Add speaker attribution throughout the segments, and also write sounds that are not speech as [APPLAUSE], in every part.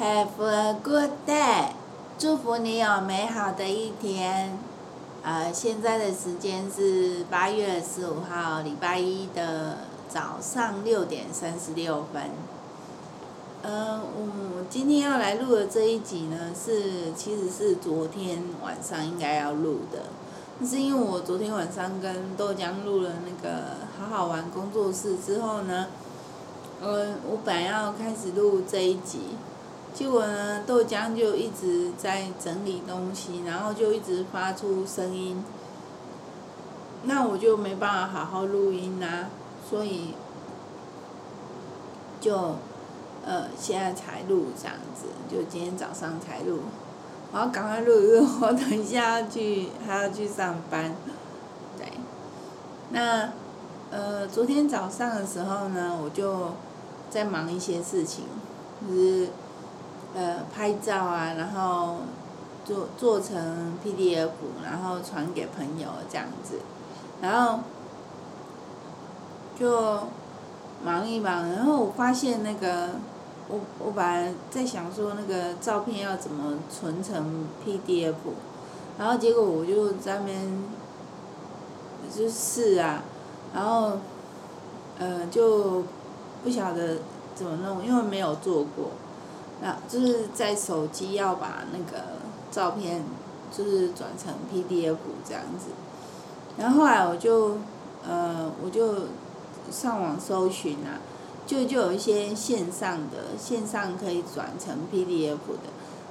Speaker 1: Have a good day，祝福你有美好的一天。呃，现在的时间是八月十五号礼拜一的早上六点三十六分。呃，我今天要来录的这一集呢，是其实是昨天晚上应该要录的，是因为我昨天晚上跟豆浆录了那个好好玩工作室之后呢，呃，我本来要开始录这一集。结果呢，豆浆就一直在整理东西，然后就一直发出声音，那我就没办法好好录音啦，所以就呃现在才录这样子，就今天早上才录，我要赶快录一录，我等一下要去还要去上班，对，那呃昨天早上的时候呢，我就在忙一些事情，就是。呃，拍照啊，然后做做成 PDF，然后传给朋友这样子，然后就忙一忙，然后我发现那个，我我本来在想说那个照片要怎么存成 PDF，然后结果我就在那边就试啊，然后呃就不晓得怎么弄，因为没有做过。那就是在手机要把那个照片，就是转成 PDF 这样子，然后后来我就，呃，我就上网搜寻啊，就就有一些线上的，线上可以转成 PDF 的，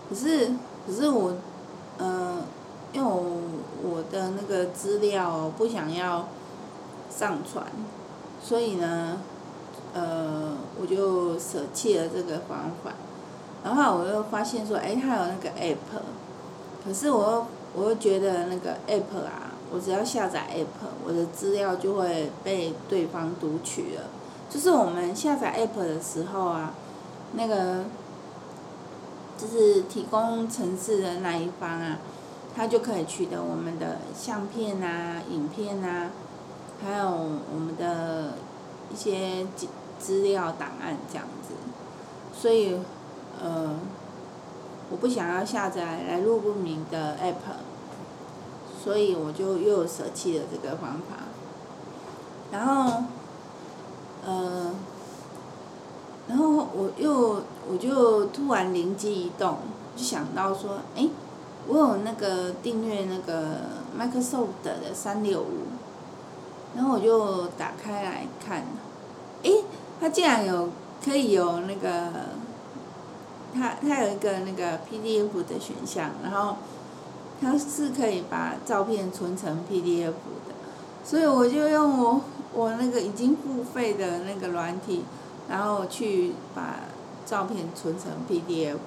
Speaker 1: 可是可是我，呃，因为我我的那个资料不想要上传，所以呢，呃，我就舍弃了这个方法。然后我又发现说，哎，它有那个 app，可是我又我又觉得那个 app 啊，我只要下载 app，我的资料就会被对方读取了。就是我们下载 app 的时候啊，那个就是提供程式的那一方啊，他就可以取得我们的相片啊、影片啊，还有我们的一些资资料档案这样子，所以。呃，我不想要下载来路不明的 app，所以我就又舍弃了这个方法。然后，呃，然后我又我就突然灵机一动，就想到说，哎，我有那个订阅那个 Microsoft 的三六五，然后我就打开来看，哎，它竟然有可以有那个。它它有一个那个 PDF 的选项，然后它是可以把照片存成 PDF 的，所以我就用我我那个已经付费的那个软体，然后去把照片存成 PDF，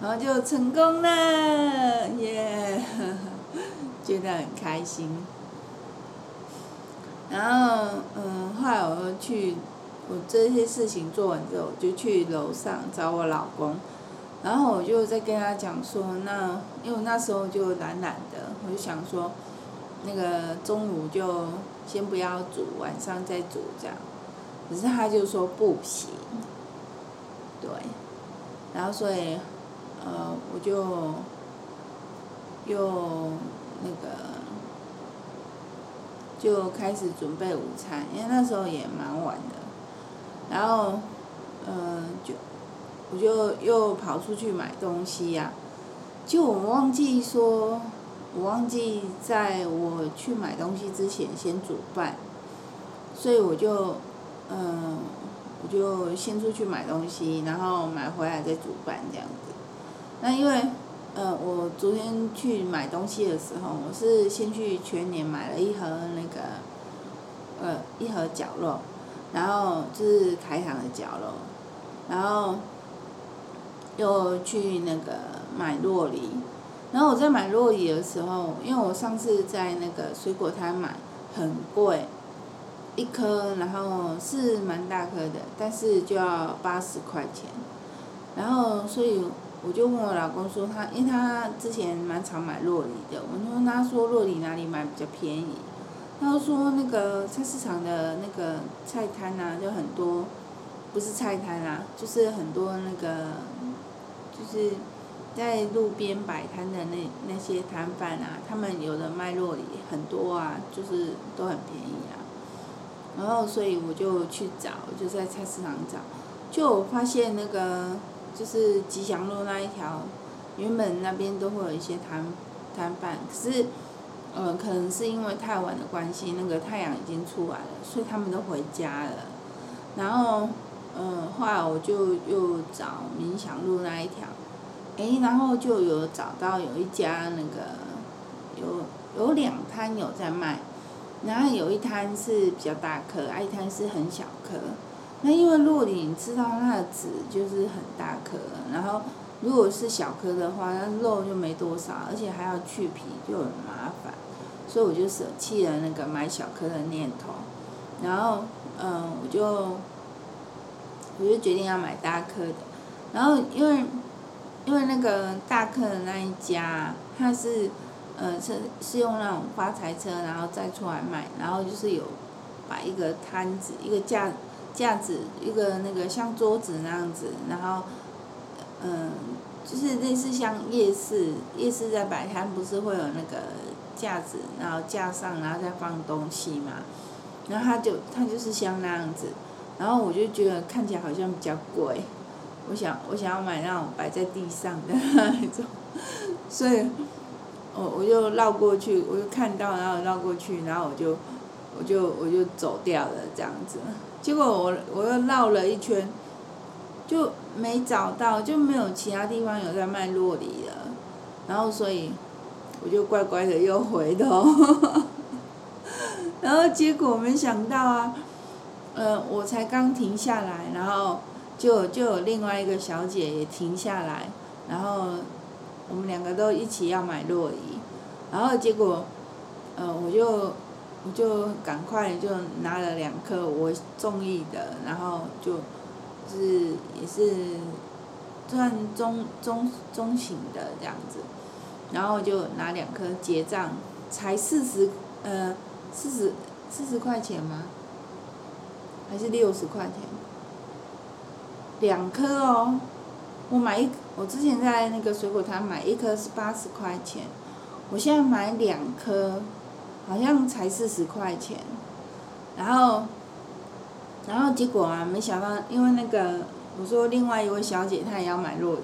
Speaker 1: 然后就成功了，耶、yeah，[LAUGHS] 觉得很开心。然后嗯，后来我又去。我这些事情做完之后，我就去楼上找我老公，然后我就在跟他讲说，那因为那时候就懒懒的，我就想说，那个中午就先不要煮，晚上再煮这样。可是他就说不行，对，然后所以，呃，我就又那个就开始准备午餐，因为那时候也蛮晚的。然后，嗯、呃，就我就又跑出去买东西呀、就我忘记说，我忘记在我去买东西之前先煮饭，所以我就，嗯、呃，我就先出去买东西，然后买回来再煮饭这样子。那因为，呃，我昨天去买东西的时候，我是先去全年买了一盒那个，呃，一盒绞肉。然后就是台糖的角落，然后又去那个买洛梨，然后我在买洛梨的时候，因为我上次在那个水果摊买，很贵，一颗，然后是蛮大颗的，但是就要八十块钱，然后所以我就问我老公说他，因为他之前蛮常买洛梨的，我就问他说洛梨哪里买比较便宜？他说：“那个菜市场的那个菜摊呐，就很多不是菜摊啊，就是很多那个，就是在路边摆摊的那那些摊贩啊，他们有的卖酪梨很多啊，就是都很便宜啊。然后所以我就去找，就在菜市场找，就我发现那个就是吉祥路那一条，原本那边都会有一些摊摊贩，可是。呃，可能是因为太晚的关系，那个太阳已经出来了，所以他们都回家了。然后，嗯，后来我就又找民祥路那一条，诶，然后就有找到有一家那个，有有两摊有在卖，然后有一摊是比较大颗，一摊是很小颗。那因为酪梨，你知道它的籽就是很大颗，然后如果是小颗的话，那肉就没多少，而且还要去皮，就很麻烦。所以我就舍弃了那个买小颗的念头，然后，嗯，我就，我就决定要买大颗的，然后因为，因为那个大颗的那一家，他是，呃，是是用那种发财车，然后再出来卖，然后就是有摆一个摊子，一个架架子，一个那个像桌子那样子，然后，嗯，就是类似像夜市，夜市在摆摊不是会有那个。架子，然后架上，然后再放东西嘛，然后它就它就是像那样子，然后我就觉得看起来好像比较贵，我想我想要买那种摆在地上的 [LAUGHS] 那种，所以，我我就绕过去，我就看到，然后绕过去，然后我就我就我就走掉了这样子，结果我我又绕了一圈，就没找到，就没有其他地方有在卖洛梨了，然后所以。我就乖乖的又回头，[LAUGHS] 然后结果没想到啊，呃，我才刚停下来，然后就就有另外一个小姐也停下来，然后我们两个都一起要买洛伊，然后结果，呃，我就我就赶快就拿了两颗我中意的，然后，就是也是算中中中型的这样子。然后就拿两颗结账，才四十，呃，四十四十块钱吗？还是六十块钱？两颗哦，我买一，我之前在那个水果摊买一颗是八十块钱，我现在买两颗，好像才四十块钱。然后，然后结果啊，没想到，因为那个我说另外一位小姐她也要买洛梨。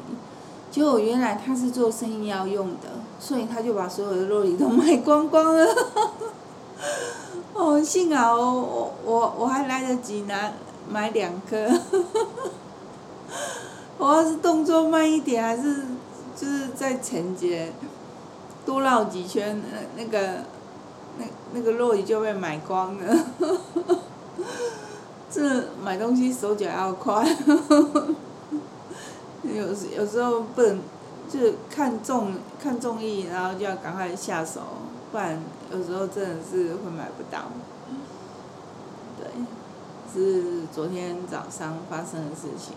Speaker 1: 结果原来他是做生意要用的，所以他就把所有的酪梨都卖光光了。[LAUGHS] 哦，幸好我我我还来得及拿买两颗。[LAUGHS] 我要是动作慢一点，还是就是在前街多绕几圈，那那个那那个酪梨就被买光了。[LAUGHS] 这买东西手脚要快。有时有时候不能，就是看中看中意，然后就要赶快下手，不然有时候真的是会买不到。对，是昨天早上发生的事情。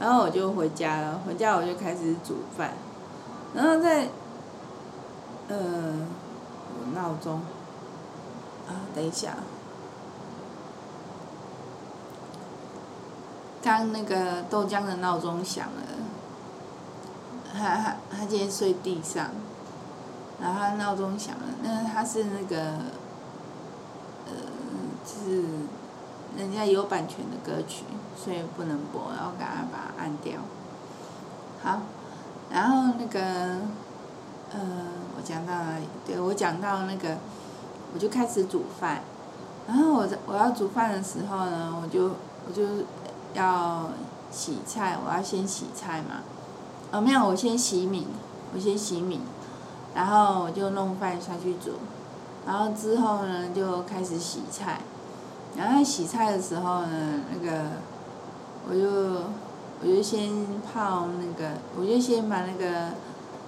Speaker 1: 然后我就回家了，回家我就开始煮饭，然后在，呃，闹钟，啊，等一下。刚那个豆浆的闹钟响了，他他他今天睡地上，然后他闹钟响了，那他是那个，呃，就是人家有版权的歌曲，所以不能播，然后赶快把它按掉。好，然后那个，呃，我讲到哪里？对，我讲到那个，我就开始煮饭，然后我在我要煮饭的时候呢，我就我就。要洗菜，我要先洗菜嘛。哦，没有，我先洗米，我先洗米，然后我就弄饭下去煮，然后之后呢就开始洗菜，然后洗菜的时候呢，那个我就我就先泡那个，我就先把那个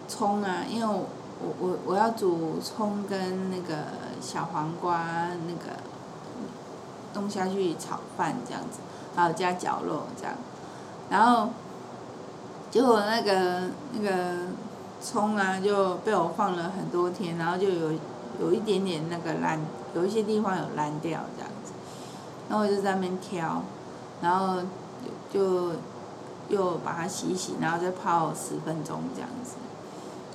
Speaker 1: 葱啊，因为我我我我要煮葱跟那个小黄瓜那个弄下去炒饭这样子。还有加绞肉这样，然后，结果那个那个葱啊就被我放了很多天，然后就有有一点点那个烂，有一些地方有烂掉这样子，然后我就在那边挑，然后就又把它洗一洗，然后再泡十分钟这样子。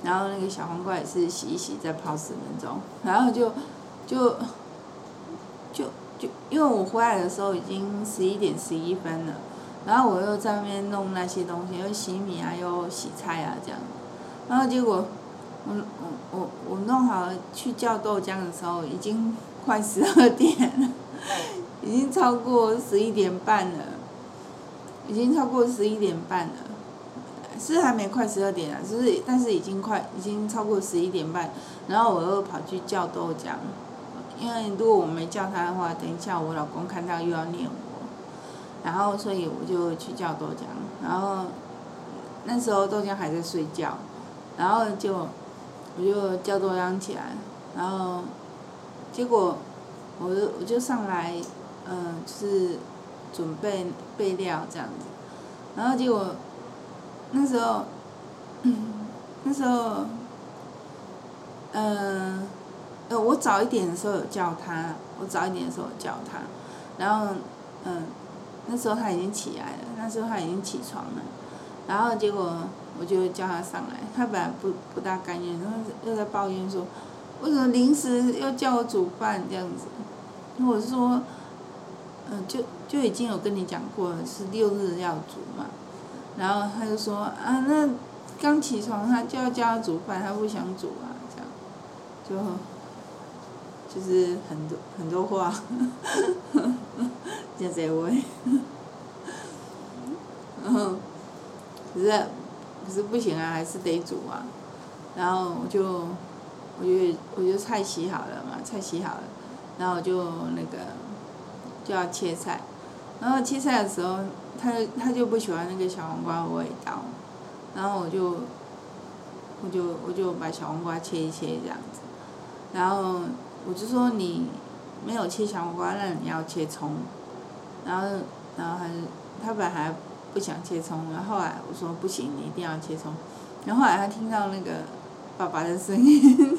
Speaker 1: 然后那个小黄瓜也是洗一洗，再泡十分钟，然后就就就就因为我回来的时候已经十一点十一分了，然后我又在那边弄那些东西，又洗米啊，又洗菜啊这样，然后结果我我我我弄好去叫豆浆的时候，已经快十二点了，已经超过十一点半了，已经超过十一点半了。是还没快十二点啊，就是但是已经快，已经超过十一点半，然后我又跑去叫豆浆，因为如果我没叫他的话，等一下我老公看到又要念我，然后所以我就去叫豆浆，然后那时候豆浆还在睡觉，然后就我就叫豆浆起来，然后结果我就我就上来，嗯、就是准备备料这样子，然后结果。那时候，嗯，那时候，嗯，呃我早一点的时候有叫他，我早一点的时候有叫他，然后，嗯，那时候他已经起来了，那时候他已经起床了，然后结果我就叫他上来，他本来不不大甘愿，然后又在抱怨说，为什么临时又叫我煮饭这样子？我是说，嗯，就就已经有跟你讲过了，是六日要煮嘛。然后他就说啊，那刚起床他就要叫他煮饭，他不想煮啊，这样，就就是很多很多话，[LAUGHS] 就这位，然后，可是可是不行啊，还是得煮啊，然后我就我就我就菜洗好了嘛，菜洗好了，然后我就那个就要切菜，然后切菜的时候。他他就不喜欢那个小黄瓜的味道，然后我就，我就我就把小黄瓜切一切这样子，然后我就说你没有切小黄瓜，那你要切葱，然后然后他他本来还不想切葱，然后后来我说不行，你一定要切葱，然后后来他听到那个爸爸的声音，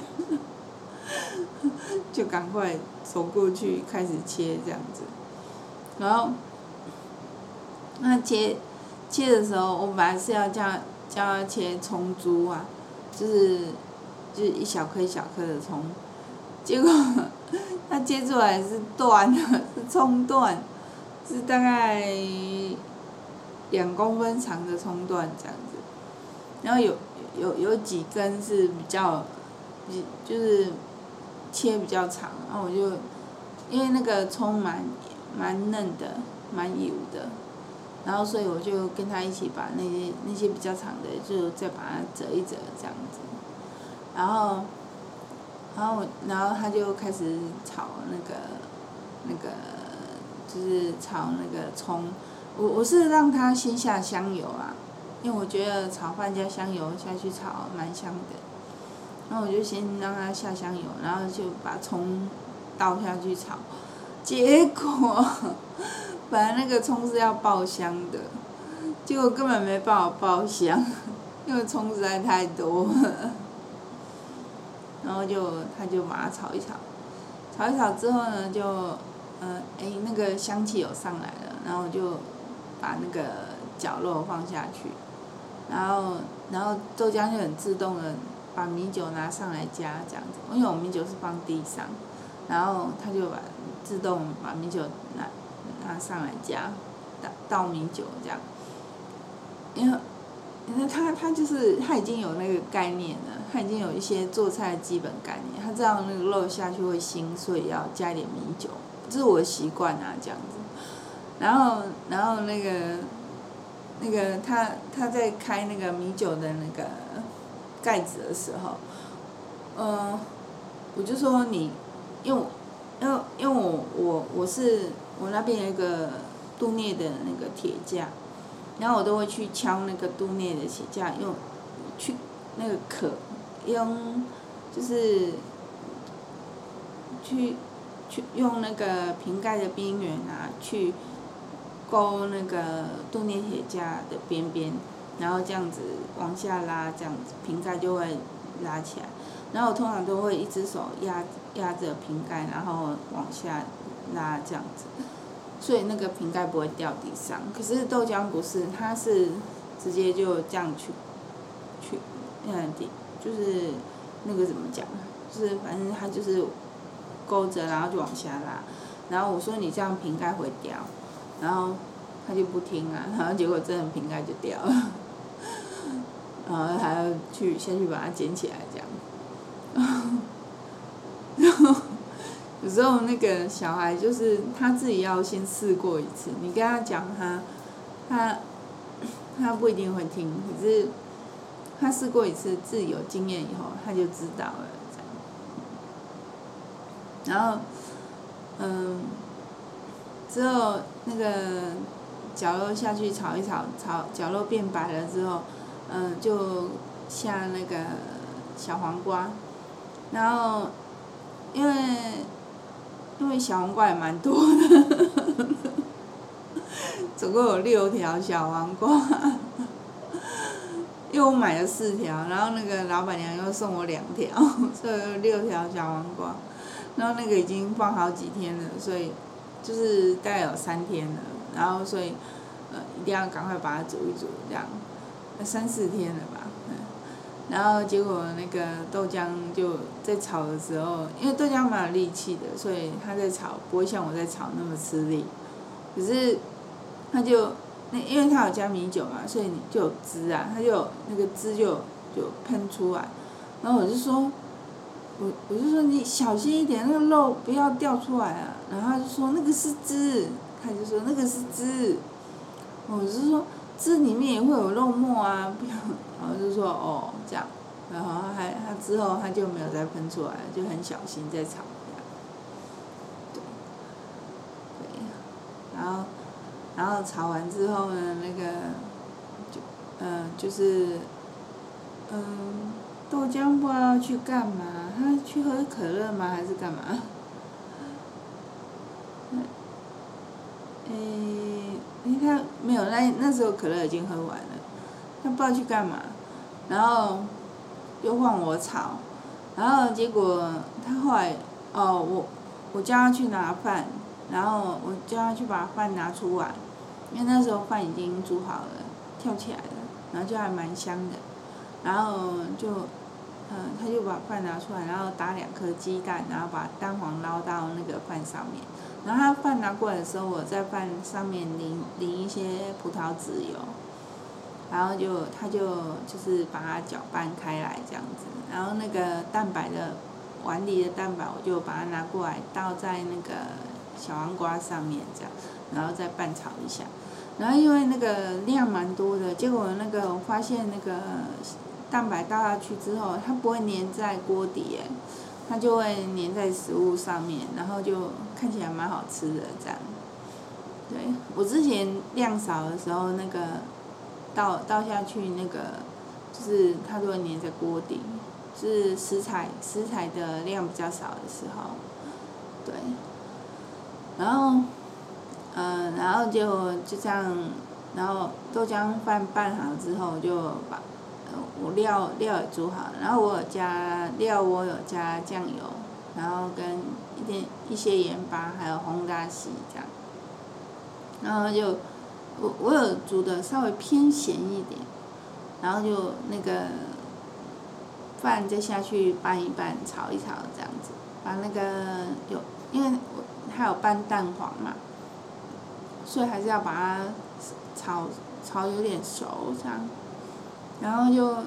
Speaker 1: 就赶快走过去开始切这样子，然后。那切，切的时候，我本来是要叫叫他切葱珠啊，就是就是一小颗一小颗的葱，结果它切出来是断的，[LAUGHS] 是葱段，是大概两公分长的葱段这样子，然后有有有几根是比较，比就是切比较长，然后我就因为那个葱蛮蛮嫩的，蛮油的。然后，所以我就跟他一起把那些那些比较长的，就再把它折一折这样子。然后，然后，然后他就开始炒那个，那个，就是炒那个葱。我我是让他先下香油啊，因为我觉得炒饭加香油下去炒蛮香的。然后我就先让他下香油，然后就把葱倒下去炒，结果。[LAUGHS] 本来那个葱是要爆香的，结果根本没办法爆香，因为葱实在太多了。然后就他就把它炒一炒，炒一炒之后呢，就，呃，哎，那个香气有上来了，然后就把那个绞肉放下去，然后然后豆浆就很自动的把米酒拿上来加这样子，因为我米酒是放地上，然后他就把自动把米酒拿。拿上来加倒米酒这样，因为因为他他就是他已经有那个概念了，他已经有一些做菜的基本概念，他知道那个肉下去会腥，所以要加一点米酒，这是我的习惯啊这样子。然后然后那个那个他他在开那个米酒的那个盖子的时候，嗯，我就说你，因为因为因为我我我是。我那边有一个镀镍的那个铁架，然后我都会去敲那个镀镍的铁架，用去那个壳，用就是去去用那个瓶盖的边缘啊，去勾那个镀镍铁架的边边，然后这样子往下拉，这样子瓶盖就会拉起来。然后我通常都会一只手压压着瓶盖，然后往下拉这样子。所以那个瓶盖不会掉地上。可是豆浆不是，它是直接就这样去，去，嗯，就是那个怎么讲？就是反正它就是勾着，然后就往下拉。然后我说你这样瓶盖会掉，然后他就不听啊，然后结果真的瓶盖就掉了，[LAUGHS] 然后还要去先去把它捡起来这样。有时候那个小孩就是他自己要先试过一次，你跟他讲他，他他不一定会听，可是他试过一次，自己有经验以后他就知道了。然后。嗯，之后那个绞肉下去炒一炒，炒绞肉变白了之后，嗯，就下那个小黄瓜，然后因为小黄瓜也蛮多的，[LAUGHS] 总共有六条小黄瓜，因为我买了四条，然后那个老板娘又送我两条，[LAUGHS] 所以六条小黄瓜。然后那个已经放好几天了，所以就是大概有三天了，然后所以呃一定要赶快把它煮一煮，这样，三四天了吧，然后结果那个豆浆就在炒的时候，因为豆浆蛮有力气的，所以它在炒不会像我在炒那么吃力，可是他就那因为他有加米酒嘛，所以你就有汁啊，他就那个汁就就喷出来，然后我就说。我我就说你小心一点，那个肉不要掉出来啊！然后他就说那个是汁，他就说那个是汁。我是说汁里面也会有肉末啊，不要。然后就说哦这样，然后还他之后他就没有再喷出来，就很小心在炒。对，对，然后然后炒完之后呢，那个就嗯就是嗯。豆浆不知道去干嘛，他去喝可乐吗？还是干嘛？诶、你看没有，那那时候可乐已经喝完了，他不知道去干嘛，然后又换我炒，然后结果他后来哦，我我叫他去拿饭，然后我叫他去把饭拿出来，因为那时候饭已经煮好了，跳起来了，然后就还蛮香的。然后就，嗯，他就把饭拿出来，然后打两颗鸡蛋，然后把蛋黄捞到那个饭上面。然后他饭拿过来的时候，我在饭上面淋淋一些葡萄籽油，然后就他就就是把它搅拌开来这样子。然后那个蛋白的碗里的蛋白，我就把它拿过来倒在那个小黄瓜上面这样，然后再拌炒一下。然后因为那个量蛮多的，结果那个我发现那个。蛋白倒下。去之后，它不会粘在锅底，它就会粘在食物上面，然后就看起来蛮好吃的这样。对，我之前量少的时候，那个倒倒下去那个，就是它就会粘在锅底，就是食材食材的量比较少的时候，对。然后，嗯，然后就就这样，然后豆浆饭拌好之后就把。呃我料料也煮好，然后我有加料，我有加酱油，然后跟一点一些盐巴，还有红大西这样。然后就我我有煮的稍微偏咸一点，然后就那个饭再下去拌一拌，炒一炒这样子，把那个有因为我还有拌蛋黄嘛，所以还是要把它炒炒有点熟这样。然后就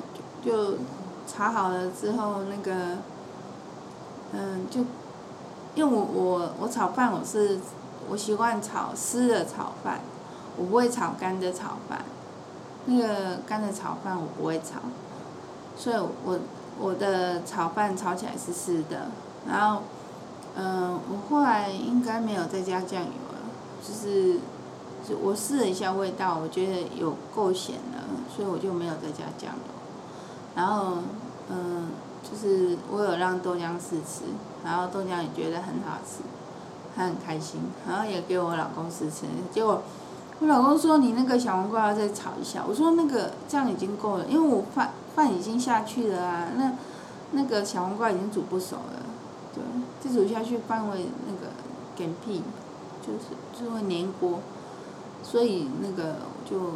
Speaker 1: 就炒好了之后，那个，嗯，就，因为我我我炒饭我是我习惯炒湿的炒饭，我不会炒干的炒饭，那个干的炒饭我不会炒，所以我我的炒饭炒起来是湿的，然后，嗯，我后来应该没有再加酱油了，就是。就我试了一下味道，我觉得有够咸了，所以我就没有再加酱油。然后，嗯，就是我有让豆浆试吃，然后豆浆也觉得很好吃，他很开心，然后也给我老公试吃。结果我老公说：“你那个小黄瓜要再炒一下。”我说：“那个这样已经够了，因为我饭饭已经下去了啊，那那个小黄瓜已经煮不熟了，对，再煮下去饭会那个干屁。”就是就会粘锅，所以那个就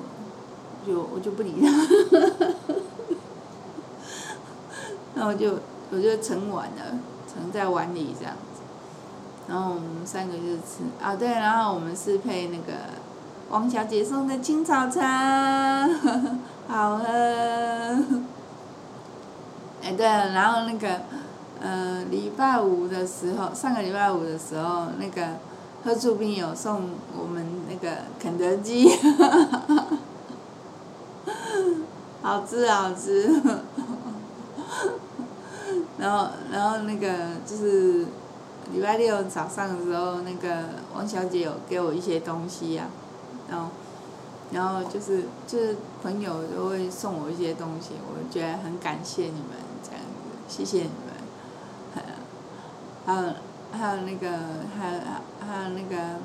Speaker 1: 就我就不理他，[LAUGHS] 然后就我就盛碗了，盛在碗里这样子，然后我们三个就吃啊对，然后我们是配那个王小姐送的青草茶，好喝，哎对了，然后那个。嗯，礼拜五的时候，上个礼拜五的时候，那个贺祝斌有送我们那个肯德基，[LAUGHS] 好吃好吃，然后然后那个就是礼拜六早上的时候，那个王小姐有给我一些东西呀、然后然后就是就是朋友都会送我一些东西，我觉得很感谢你们这样子，谢谢你们。还有还有那个还有还有那个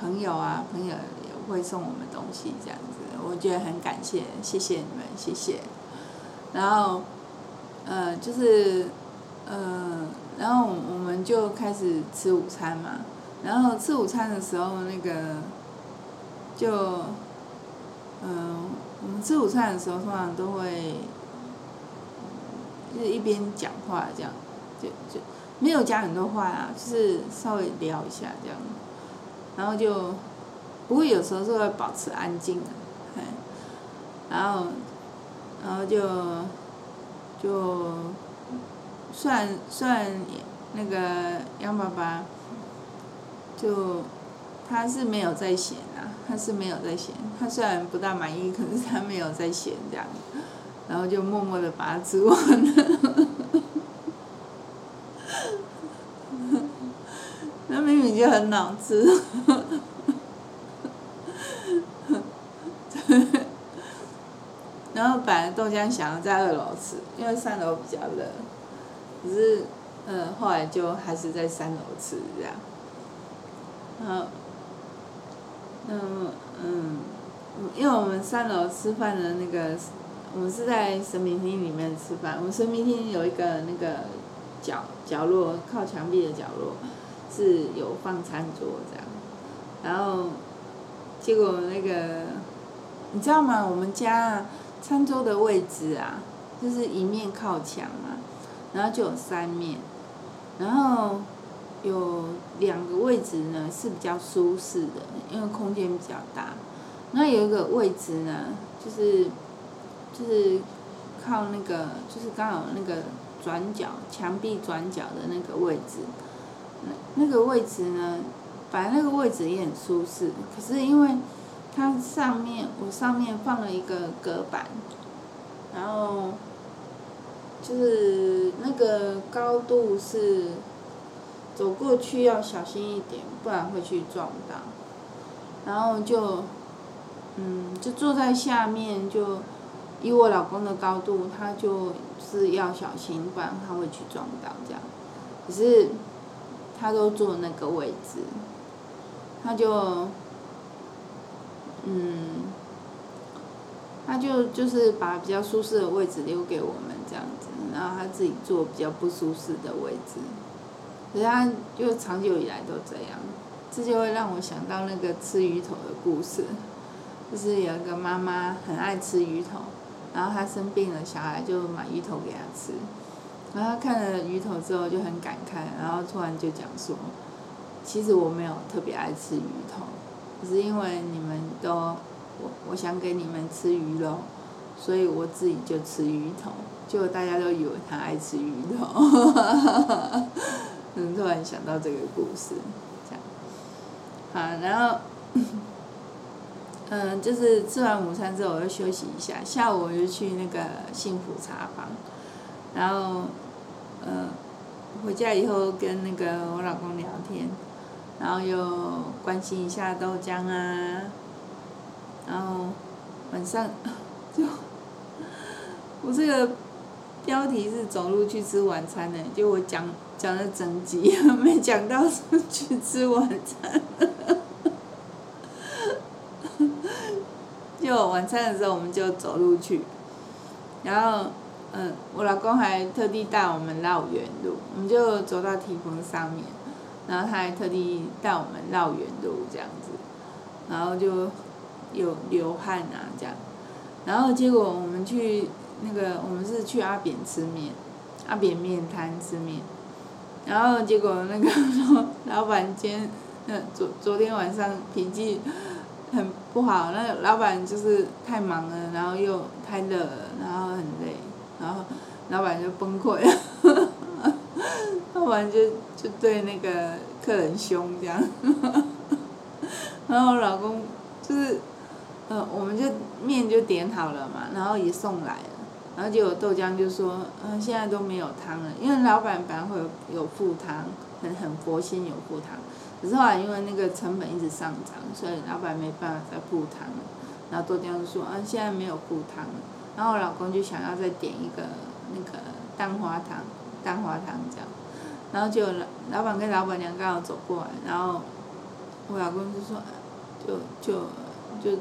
Speaker 1: 朋友啊，朋友也会送我们东西这样子，我觉得很感谢，谢谢你们，谢谢。然后，呃，就是，呃，然后我们就开始吃午餐嘛。然后吃午餐的时候，那个，就，嗯、我们吃午餐的时候通常都会，就是一边讲话这样，就就。没有讲很多话啊，就是稍微聊一下这样，然后就，不过有时候是会保持安静的，然后，然后就，就，算算那个杨爸爸，就，他是没有在嫌啊，他是没有在嫌，他虽然不大满意，可是他没有在嫌这样，然后就默默的把它吃完了。[LAUGHS] 就很好吃，然后本来豆浆想要在二楼吃，因为三楼比较冷，可是，嗯，后来就还是在三楼吃这样。然后，嗯嗯，因为我们三楼吃饭的那个，我们是在神明厅里面吃饭，我们神明厅有一个那个角角落，靠墙壁的角落。是有放餐桌这样，然后，结果那个，你知道吗？我们家餐桌的位置啊，就是一面靠墙嘛，然后就有三面，然后有两个位置呢是比较舒适的，因为空间比较大。那有一个位置呢，就是就是靠那个，就是刚好那个转角墙壁转角的那个位置。那个位置呢，本来那个位置也很舒适，可是因为它上面我上面放了一个隔板，然后就是那个高度是走过去要小心一点，不然会去撞到。然后就嗯，就坐在下面，就以我老公的高度，他就是要小心，不然他会去撞到这样。可是。他都坐那个位置，他就，嗯，他就就是把比较舒适的位置留给我们这样子，然后他自己坐比较不舒适的位置，可是他就长久以来都这样，这就会让我想到那个吃鱼头的故事，就是有一个妈妈很爱吃鱼头，然后她生病了，小孩就买鱼头给她吃。然后他看了鱼头之后就很感慨，然后突然就讲说：“其实我没有特别爱吃鱼头，只是因为你们都我我想给你们吃鱼肉，所以我自己就吃鱼头，结果大家都以为他爱吃鱼头。”嗯，突然想到这个故事，这样。好，然后，[LAUGHS] 嗯，就是吃完午餐之后我就休息一下，下午我就去那个幸福茶坊。然后，呃，回家以后跟那个我老公聊天，然后又关心一下豆浆啊，然后晚上 [LAUGHS] 就，[LAUGHS] 我这个标题是走路去吃晚餐呢，就我讲讲了整集，[LAUGHS] 没讲到去吃晚餐，[LAUGHS] 就晚餐的时候我们就走路去，然后。嗯，我老公还特地带我们绕远路，我们就走到堤防上面，然后他还特地带我们绕远路这样子，然后就有流汗啊这样，然后结果我们去那个我们是去阿扁吃面，阿扁面摊吃面，然后结果那个 [LAUGHS] 老板今天呃昨昨天晚上脾气很不好，那个老板就是太忙了，然后又太热了，然后很累，然后老板就崩溃了。要不然就就对那个客人凶这样，[LAUGHS] 然后我老公就是，呃，我们就面就点好了嘛，然后也送来了，然后结果豆浆就说，嗯、现在都没有汤了，因为老板本来会有有附汤，很很佛心有附汤，可是后来因为那个成本一直上涨，所以老板没办法再附汤了，然后豆浆就说，啊，现在没有附汤了，然后我老公就想要再点一个那个蛋花汤，蛋花汤这样。然后就老老板跟老板娘刚好走过来，然后我老公就说，就就就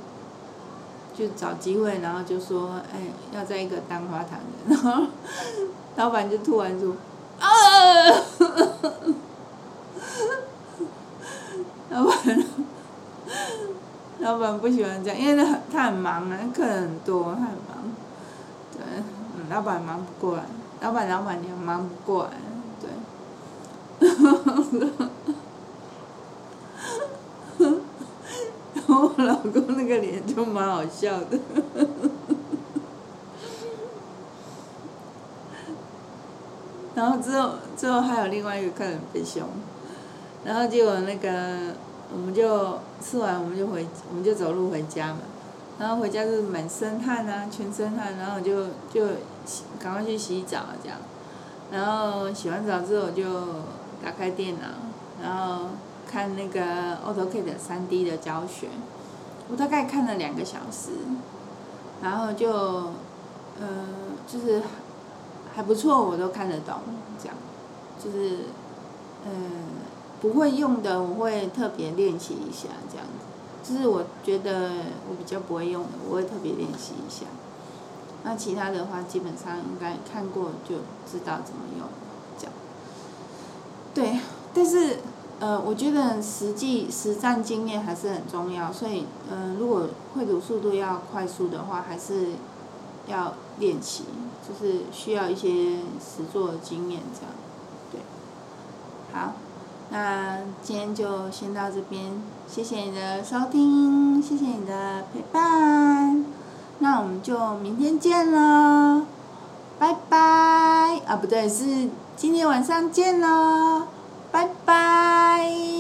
Speaker 1: 就找机会，然后就说，哎，要在一个蛋花汤的，然后老板就突然说，啊！老板老板不喜欢这样，因为他他很忙啊，客人很多，他很忙，对，老板忙不过来，老板老板娘忙不过来。对我老公那个脸就蛮好笑的，然后之后之后还有另外一个客人被凶，然后结果那个我们就吃完我们就回我们就走路回家嘛，然后回家就满身汗啊，全身汗，然后就就赶快去洗澡这样，然后洗完澡之后就。打开电脑，然后看那个 AutoCAD 三 D 的教学，我大概看了两个小时，然后就，呃，就是还不错，我都看得懂，这样，就是，呃，不会用的我会特别练习一下，这样子，就是我觉得我比较不会用的，我会特别练习一下，那其他的话基本上应该看过就知道怎么用。这样对，但是，呃，我觉得实际实战经验还是很重要，所以，嗯、呃，如果绘图速度要快速的话，还是要练习，就是需要一些实作经验这样。对，好，那今天就先到这边，谢谢你的收听，谢谢你的陪伴，那我们就明天见喽，拜拜，啊，不对，是。今天晚上见喽，拜拜。Bye.